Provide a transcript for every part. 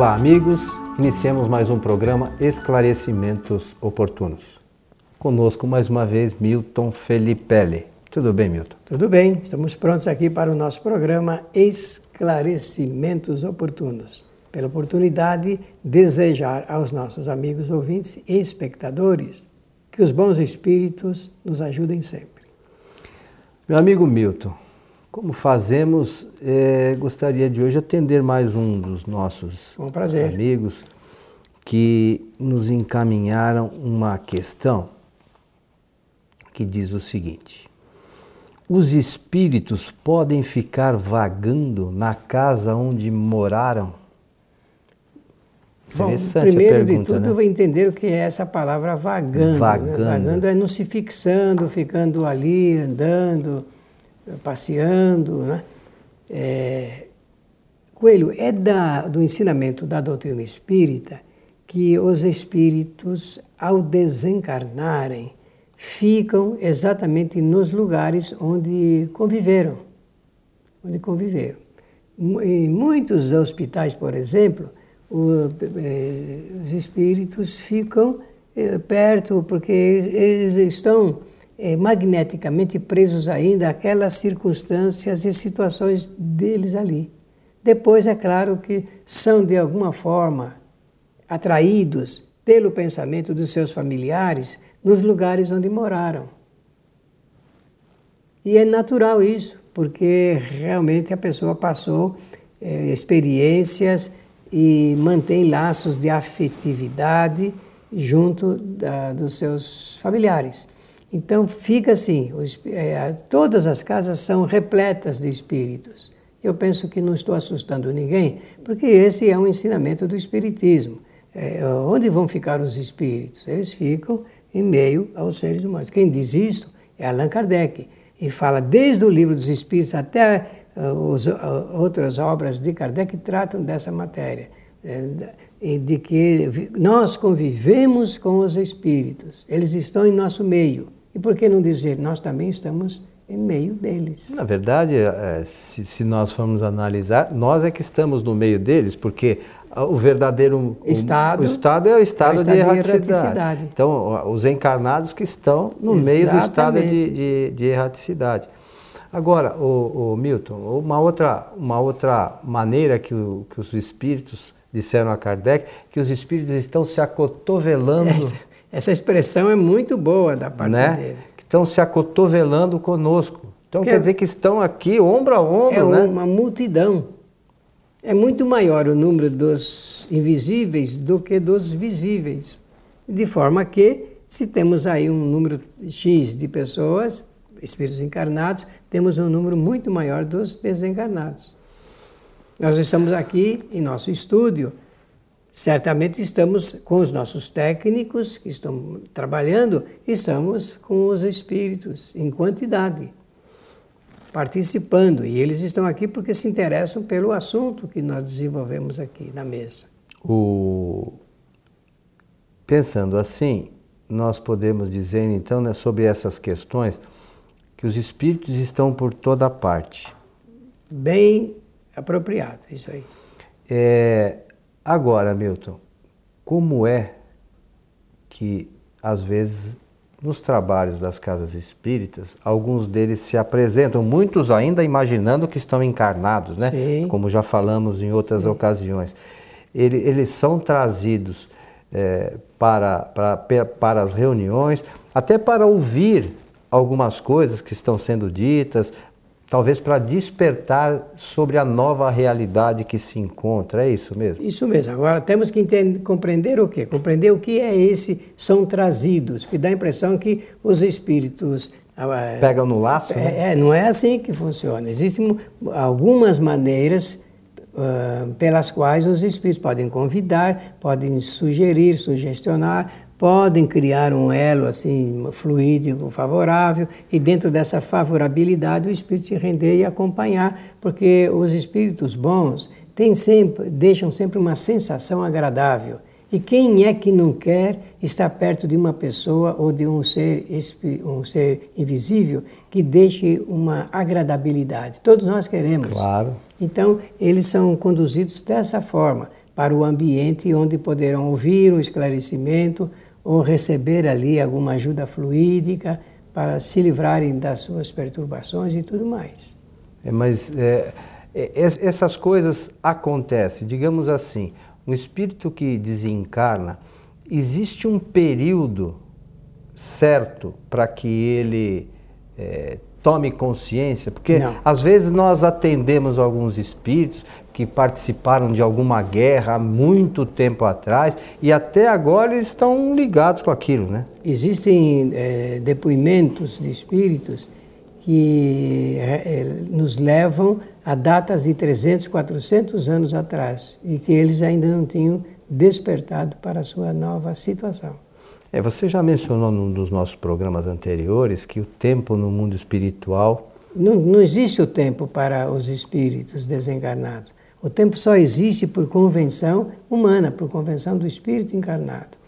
Olá, amigos. Iniciamos mais um programa Esclarecimentos Oportunos. Conosco mais uma vez Milton Felipelli. Tudo bem, Milton? Tudo bem. Estamos prontos aqui para o nosso programa Esclarecimentos Oportunos. Pela oportunidade, desejar aos nossos amigos ouvintes e espectadores que os bons espíritos nos ajudem sempre. Meu amigo Milton, como fazemos, é, gostaria de hoje atender mais um dos nossos prazer. amigos que nos encaminharam uma questão que diz o seguinte: Os espíritos podem ficar vagando na casa onde moraram? Bom, Interessante primeiro a pergunta, de tudo, né? eu vou entender o que é essa palavra vagando. né? Vagando. Vagando é não se fixando, ficando ali, andando, passeando. Né? É, Coelho, é da, do ensinamento da doutrina espírita que os espíritos, ao desencarnarem, ficam exatamente nos lugares onde conviveram. Onde conviveram. Em muitos hospitais, por exemplo, eh, os espíritos ficam eh, perto porque eles estão eh, magneticamente presos ainda àquelas circunstâncias e situações deles ali. Depois, é claro que são de alguma forma atraídos pelo pensamento dos seus familiares nos lugares onde moraram. E é natural isso, porque realmente a pessoa passou eh, experiências e mantém laços de afetividade junto da, dos seus familiares. Então fica assim, os, eh, todas as casas são repletas de espíritos. Eu penso que não estou assustando ninguém, porque esse é um ensinamento do Espiritismo. Eh, onde vão ficar os espíritos? Eles ficam em meio aos seres humanos. Quem diz isso é Allan Kardec e fala desde o livro dos Espíritos até uh, os, uh, outras obras de Kardec que tratam dessa matéria, e de que nós convivemos com os Espíritos, eles estão em nosso meio. E por que não dizer, nós também estamos em meio deles? Na verdade, eh, se, nós formos analisar, nós é que estamos no meio deles, porque o verdadeiro o- Estado o estado é o estado, é o de, estado de erraticidade. erraticidade. Então, o- os encarnados que estão no meio do estado de, Exatamente. de, de erraticidade. Agora, o, Milton, uma outra, uma outra maneira que, o- que os espíritos disseram a Kardec, que os espíritos estão se acotovelando, Essa, essa expressão é muito boa da parte né? dele. Que estão se acotovelando conosco. Então, Que quer é- dizer que estão aqui ombro a ombro, É né? uma multidão. É muito maior o número dos invisíveis do que dos visíveis. De forma que, se temos aí um número X de pessoas, espíritos encarnados, temos um número muito maior dos desencarnados. Nós estamos aqui em nosso estúdio, certamente estamos com os nossos técnicos que estão trabalhando, estamos com os espíritos em quantidade participando. E eles estão aqui porque se interessam pelo assunto que nós desenvolvemos aqui na mesa. O... Pensando assim, nós podemos dizer então né, sobre essas questões que os espíritos estão por toda parte. Bem apropriado, isso aí. É, agora, Milton, como é que às vezes nos trabalhos das casas espíritas, alguns deles se apresentam, muitos ainda imaginando que estão encarnados, né? Sim. Como já falamos em outras ocasiões. Ele- eles são trazidos é, para, para, para as reuniões, até para ouvir algumas coisas que estão sendo ditas, talvez para despertar sobre a nova realidade que se encontra. É isso mesmo? Isso mesmo. Agora temos que entender, compreender o quê? Compreender o que é esse são trazidos, que dá a impressão que os espíritos ah, Pegam no laço? né? É, é, não é assim que funciona. Existem algumas maneiras ah, pelas quais os espíritos podem convidar, podem sugerir, sugestionar, podem criar um elo assim fluídico favorável e dentro dessa favorabilidade o espírito se render e acompanhar, porque os espíritos bons têm sempre, deixam sempre uma sensação agradável. E quem é que não quer estar perto de uma pessoa ou de um ser, um ser invisível que deixe uma agradabilidade? Todos nós queremos. Claro. Então, eles são conduzidos dessa forma, para o ambiente onde poderão ouvir um esclarecimento ou receber ali alguma ajuda fluídica para se livrarem das suas perturbações e tudo mais. É, mas é, é, essas coisas acontecem, digamos assim, um espírito que desencarna, existe um período certo para que ele é, tome consciência? Porque Não. às vezes nós atendemos alguns espíritos que participaram de alguma guerra há muito tempo atrás e até agora eles estão ligados com aquilo, né? Existem é, depoimentos de espíritos que é, nos levam a datas de 300, 400 anos atrás e que eles ainda não tinham despertado para a sua nova situação. É, você já mencionou num dos nossos programas anteriores que o tempo no mundo espiritual. Não, não existe o tempo para os espíritos desencarnados. O tempo só existe por convenção humana, por convenção do espírito encarnado.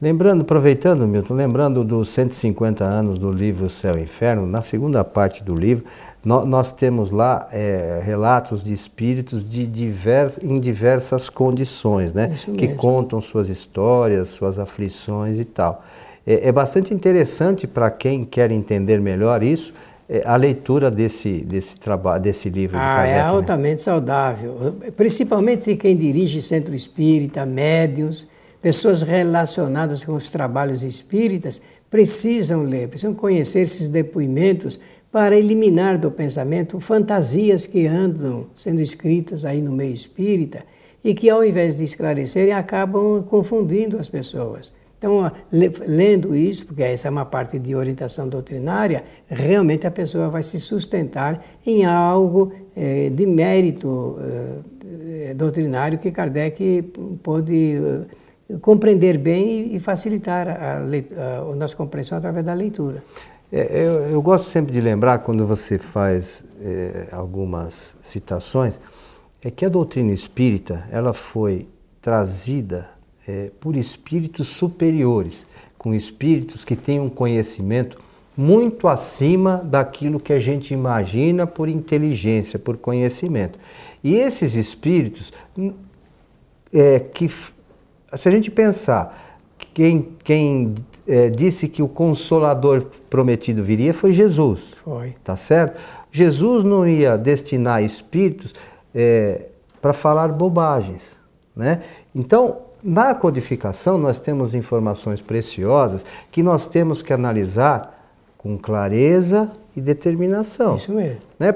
Lembrando, aproveitando, Milton, lembrando dos 150 anos do livro Céu e Inferno, na segunda parte do livro, nós temos lá é, relatos de espíritos de divers, em diversas condições, né? que contam suas histórias, suas aflições e tal. É, é bastante interessante para quem quer entender melhor isso, a leitura desse, desse trabalho, desse livro ah, de Kardec. É altamente né? saudável, principalmente quem dirige centro espírita, médiums, pessoas relacionadas com os trabalhos espíritas, precisam ler, precisam conhecer esses depoimentos para eliminar do pensamento fantasias que andam sendo escritas aí no meio espírita e que, ao invés de esclarecerem, acabam confundindo as pessoas. Então, lendo isso, porque essa é uma parte de orientação doutrinária, realmente a pessoa vai se sustentar em algo eh, de mérito eh, doutrinário que Kardec pôde eh, compreender bem e facilitar a, a, nossa compreensão através da leitura. É, eu, eu, gosto sempre de lembrar, quando você faz é, algumas citações, é que a doutrina espírita ela foi trazida é, por espíritos superiores, com espíritos que têm um conhecimento muito acima daquilo que a gente imagina por inteligência, por conhecimento. E esses espíritos, é, que se a gente pensar, quem, quem é, disse que o consolador prometido viria foi Jesus. Foi. Tá certo? Jesus não ia destinar espíritos é, para falar bobagens. Né? Então, na codificação, nós temos informações preciosas que nós temos que analisar com clareza e determinação. Isso mesmo. Né?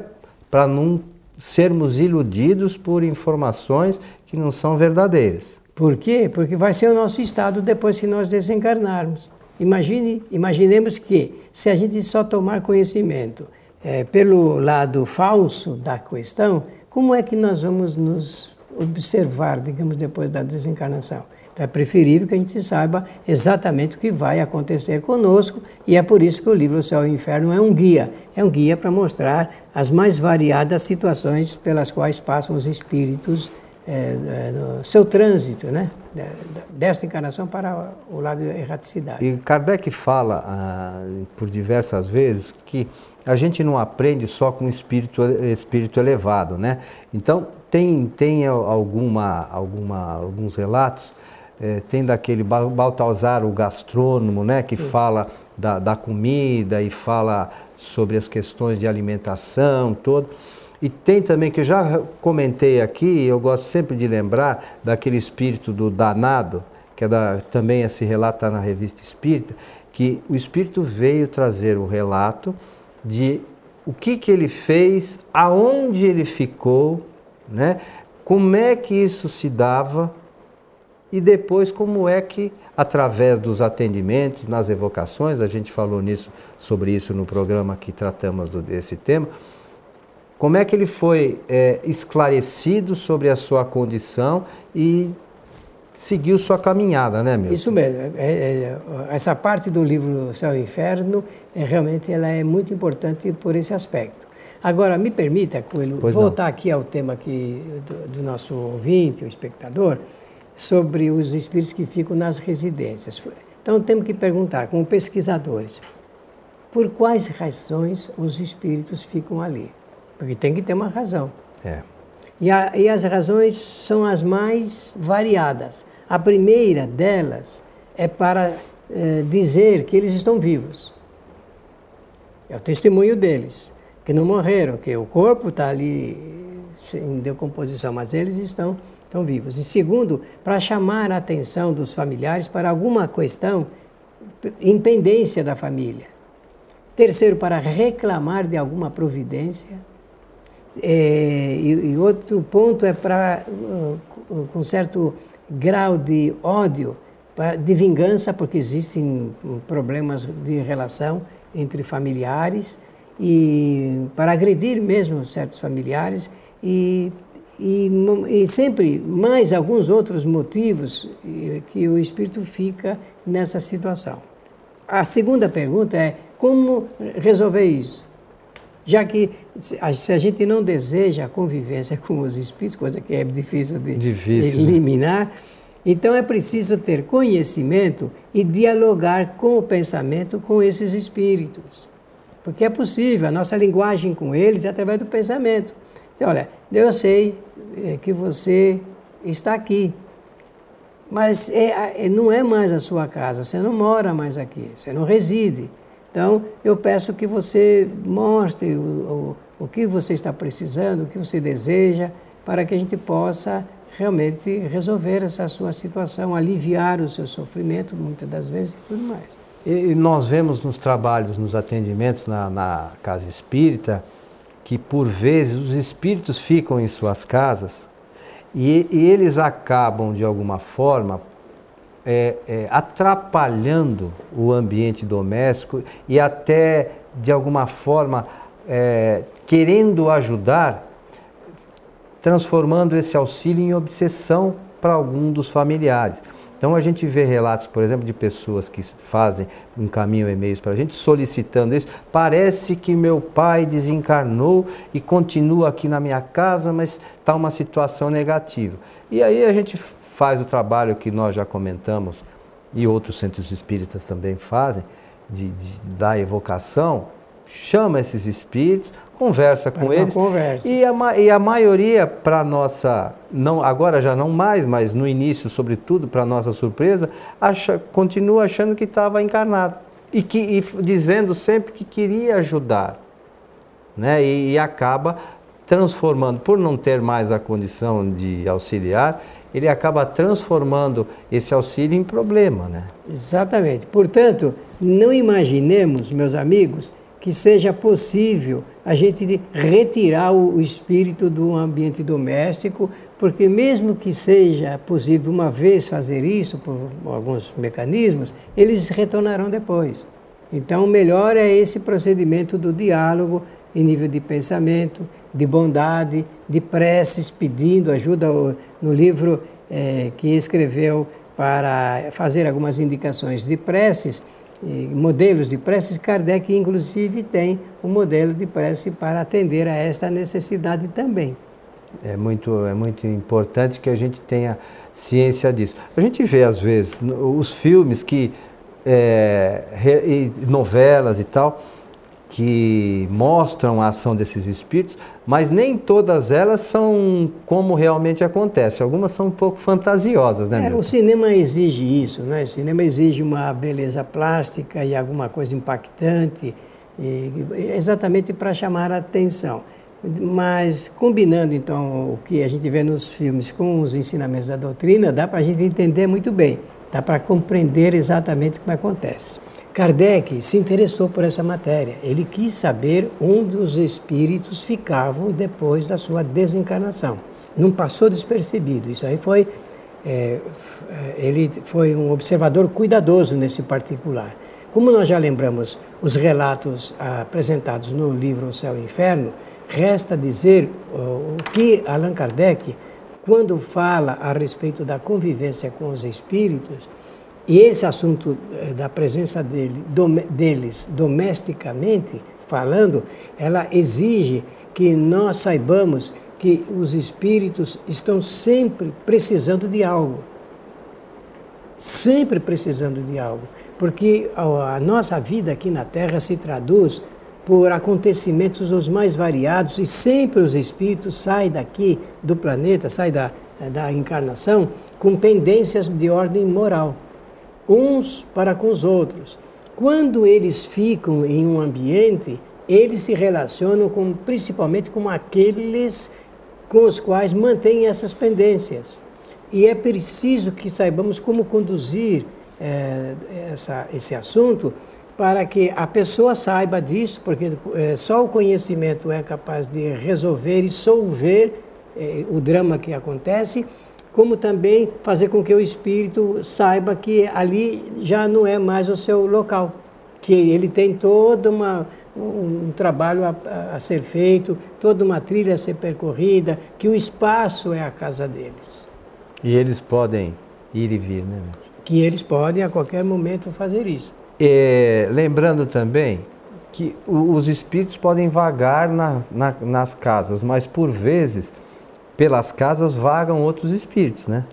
Para não sermos iludidos por informações que não são verdadeiras. Por quê? Porque vai ser o nosso estado depois que nós desencarnarmos. Imagine, imaginemos que se a gente só tomar conhecimento é, pelo lado falso da questão, como é que nós vamos nos observar, digamos, depois da desencarnação? Então é preferível que a gente saiba exatamente o que vai acontecer conosco e é por isso que o livro O Céu e o Inferno é um guia. É um guia para mostrar as mais variadas situações pelas quais passam os espíritos é, no seu trânsito, né? desta encarnação para o lado da erraticidade. E Kardec fala ah, por diversas vezes que a gente não aprende só com espírito, espírito elevado, né? Então, tem, tem alguma, alguma, alguns relatos, é, tem daquele Baltazar, o gastrônomo, né? Que Sim. fala da, da comida e fala sobre as questões de alimentação, todo. E tem também, que eu já comentei aqui, eu gosto sempre de lembrar daquele espírito do danado, que é da, também esse relato está na revista Espírita, que o espírito veio trazer o relato de o que, que ele fez, aonde ele ficou, né? como é que isso se dava e depois como é que, através dos atendimentos, nas evocações, a gente falou nisso, sobre isso no programa que tratamos desse tema, como é que ele foi é, esclarecido sobre a sua condição e seguiu sua caminhada, né, meu? Isso mesmo. É, é, essa parte do livro Céu e Inferno, é, realmente, ela é muito importante por esse aspecto. Agora, me permita, Coelho, pois voltar não. aqui ao tema do, do nosso ouvinte, o espectador, sobre os espíritos que ficam nas residências. Então, temos que perguntar, como pesquisadores, por quais razões os espíritos ficam ali? Porque tem que ter uma razão. É. E, a, e as razões são as mais variadas. A primeira delas é para eh, dizer que eles estão vivos. É o testemunho deles, que não morreram, que o corpo está ali em decomposição, mas eles estão, estão vivos. E segundo, para chamar a atenção dos familiares para alguma questão, impendência da família. Terceiro, para reclamar de alguma providência. É, e, e, outro ponto é para, uh, com certo grau de ódio, de vingança, porque existem problemas de relação entre familiares, e para agredir mesmo certos familiares, e, e, e sempre mais alguns outros motivos que o espírito fica nessa situação. A segunda pergunta é como resolver isso? Já que se a gente não deseja a convivência com os espíritos, coisa que é difícil de difícil, né? eliminar, né? então é preciso ter conhecimento e dialogar com o pensamento com esses espíritos. Porque é possível, a nossa linguagem com eles é através do pensamento. Então, olha, eu sei eh, que você está aqui, mas é, é, não é mais a sua casa, você não mora mais aqui, você não reside. Então, eu peço que você mostre o, o, o que você está precisando, o que você deseja, para que a gente possa realmente resolver essa sua situação, aliviar o seu sofrimento, muitas das vezes, e tudo mais. E nós vemos nos trabalhos, nos atendimentos na, na casa espírita, que por vezes os espíritos ficam em suas casas e, e eles acabam, de alguma forma, é, é, atrapalhando o ambiente doméstico e até, de alguma forma, é, querendo ajudar, transformando esse auxílio em obsessão para algum dos familiares. Então a gente vê relatos, por exemplo, de pessoas que fazem, encaminham e-mails para a gente solicitando isso. Parece que meu pai desencarnou e continua aqui na minha casa, mas está uma situação negativa. E aí a gente faz o trabalho que nós já comentamos e outros centros espíritas também fazem, de, de da evocação, chama esses espíritos, conversa com eles. Conversa. E, a, e a maioria, para nossa, não, agora já não mais, mas no início, sobretudo, para nossa surpresa, acha, continua achando que estava encarnado. E, que, e dizendo sempre que queria ajudar. Né? E, e acaba transformando, por não ter mais a condição de auxiliar, ele acaba transformando esse auxílio em problema, né? Exatamente. Portanto, não imaginemos, meus amigos, que seja possível a gente retirar o espírito do ambiente doméstico, porque mesmo que seja possível uma vez fazer isso por alguns mecanismos, eles retornarão depois. Então, melhor é esse procedimento do diálogo em nível de pensamento, de bondade, de preces, pedindo ajuda no livro é, que escreveu para fazer algumas indicações de preces modelos de preces, Kardec inclusive tem um modelo de prece para atender a esta necessidade também. É muito, é muito importante que a gente tenha ciência disso. A gente vê às vezes os filmes que é, novelas e tal que mostram a ação desses espíritos, mas nem todas elas são como realmente acontece. Algumas são um pouco fantasiosas, né? É, o cinema exige isso, né? O cinema exige uma beleza plástica e alguma coisa impactante, e, exatamente para chamar a atenção. Mas combinando então o que a gente vê nos filmes com os ensinamentos da doutrina, dá para a gente entender muito bem, dá para compreender exatamente como acontece. Kardec se interessou por essa matéria. Ele quis saber onde os espíritos ficavam depois da sua desencarnação. Não passou despercebido. Isso aí foi. É, ele foi um observador cuidadoso nesse particular. Como nós já lembramos os relatos apresentados no livro O Céu e o Inferno, resta dizer o que Allan Kardec, quando fala a respeito da convivência com os espíritos, e esse assunto eh, da presença dele, deles domesticamente falando, ela exige que nós saibamos que os espíritos estão sempre precisando de algo. Sempre precisando de algo. Porque a nossa vida aqui na Terra se traduz por acontecimentos os mais variados e sempre os espíritos saem daqui do planeta, saem da, da encarnação com pendências de ordem moral, uns para com os outros. Quando eles ficam em um ambiente, eles se relacionam com, principalmente com aqueles com os quais mantêm essas pendências. E é preciso que saibamos como conduzir é, essa, esse assunto para que a pessoa saiba disso, porque é, só o conhecimento é capaz de resolver e solver é, o drama que acontece, como também fazer com que o espírito saiba que ali já não é mais o seu local, que ele tem toda uma um trabalho a, a, ser feito, toda uma trilha a ser percorrida, que o espaço é a casa deles. E eles podem ir e vir, né? Que eles podem a qualquer momento fazer isso. É, lembrando também que os espíritos podem vagar na, na, nas casas, mas por vezes pelas casas vagam outros espíritos, né?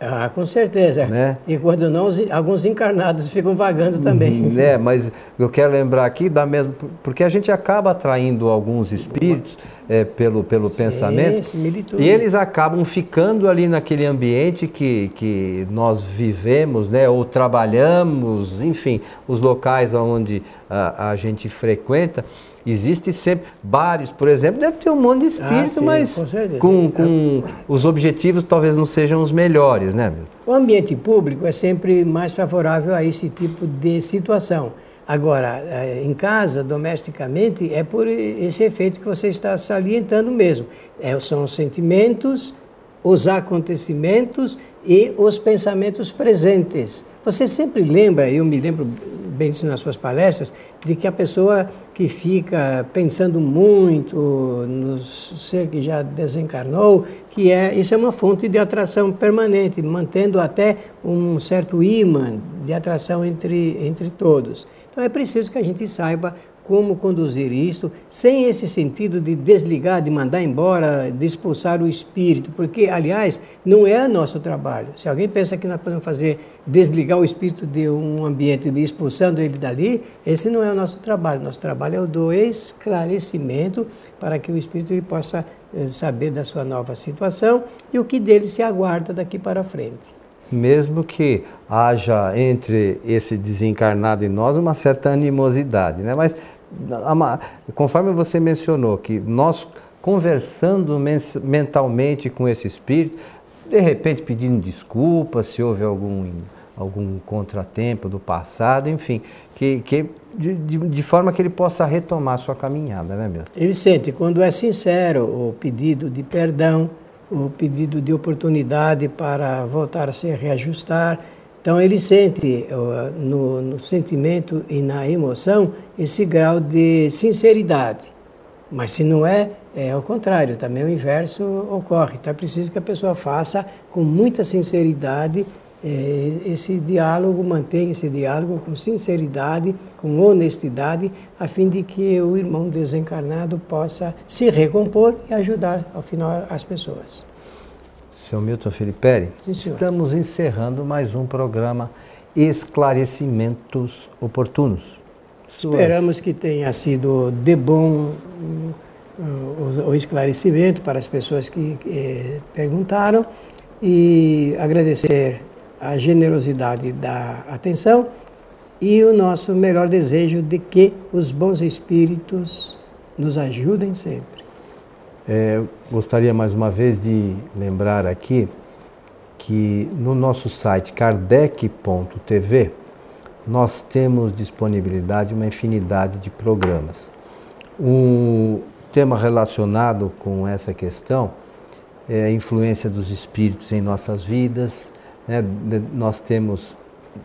Ah, com certeza. Né? E quando não, alguns encarnados ficam vagando também. É, mas eu quero lembrar aqui da mesma, porque a gente acaba atraindo alguns espíritos é, pelo, pelo Sim, pensamento e eles acabam ficando ali naquele ambiente que, que nós vivemos, né, ou trabalhamos, enfim, os locais onde a, a gente frequenta. Existe sempre bares, por exemplo, deve ter um monte de espírito, ah, sim, mas com, com, com, os objetivos talvez não sejam os melhores, né? O ambiente público é sempre mais favorável a esse tipo de situação. Agora, eh, em casa, domesticamente, é por esse efeito que você está salientando mesmo. É, são os sentimentos, os acontecimentos e os pensamentos presentes. Você sempre lembra, eu me lembro bem disso nas suas palestras, de que a pessoa que fica pensando muito no ser que já desencarnou, que é isso é uma fonte de atração permanente, mantendo até um certo imã de atração entre, entre todos. Então é preciso que a gente saiba como conduzir isto sem esse sentido de desligar, de mandar embora, de expulsar o espírito, porque, aliás, não é nosso trabalho. Se alguém pensa que nós podemos fazer desligar o espírito de um ambiente expulsando ele dali, esse não é o nosso trabalho. Nosso trabalho é o do esclarecimento para que o espírito ele possa eh, saber da sua nova situação e o que dele se aguarda daqui para frente. Mesmo que haja entre esse desencarnado e nós uma certa animosidade, né? Mas conforme você mencionou que nós conversando mentalmente com esse espírito, de repente pedindo desculpas se houve algum, algum contratempo do passado, enfim, que, que de, de, de, forma que ele possa retomar sua caminhada, né, meu? Ele sente, quando é sincero o pedido de perdão, o pedido de oportunidade para voltar a se reajustar, então ele sente no, no sentimento e na emoção esse grau de sinceridade. Mas se não é, é ao contrário, também o inverso ocorre. Então é preciso que a pessoa faça com muita sinceridade é, esse diálogo, mantenha esse diálogo com sinceridade, com honestidade, a fim de que o irmão desencarnado possa se recompor e ajudar, ao final, as pessoas. Seu Milton Felipe, estamos encerrando mais um programa Esclarecimentos Oportunos. Suas... Esperamos que tenha sido de bom o, esclarecimento para as pessoas que eh, perguntaram e agradecer a generosidade da atenção e o nosso melhor desejo de que os bons espíritos nos ajudem sempre. É, gostaria mais uma vez de lembrar aqui que no nosso site kardec.tv nós temos disponibilidade uma infinidade de programas. Um tema relacionado com essa questão é a influência dos espíritos em nossas vidas. Né? Nós temos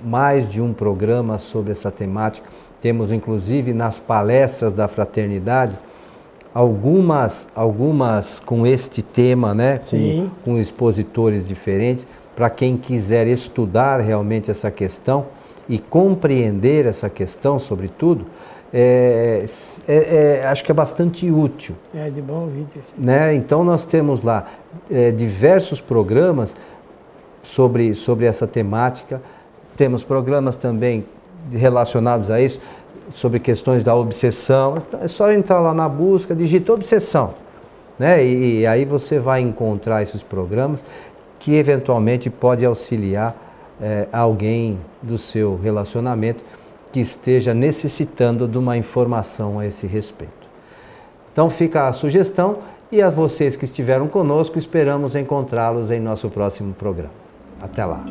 mais de um programa sobre essa temática. Temos inclusive nas palestras da fraternidade algumas, algumas com este tema, né? Com, com expositores diferentes, para quem quiser estudar realmente essa questão e compreender essa questão, sobretudo, é, é, é, acho que é bastante útil. É de bom vídeo. Né? Então nós temos lá é, diversos programas sobre, sobre essa temática, temos programas também relacionados a isso. sobre questões da obsessão. É só entrar lá na busca, digita obsessão. Né? E, e aí você vai encontrar esses programas que eventualmente pode auxiliar é, alguém do seu relacionamento que esteja necessitando de uma informação a esse respeito. Então fica a sugestão e a vocês que estiveram conosco, esperamos encontrá-los em nosso próximo programa. Até lá.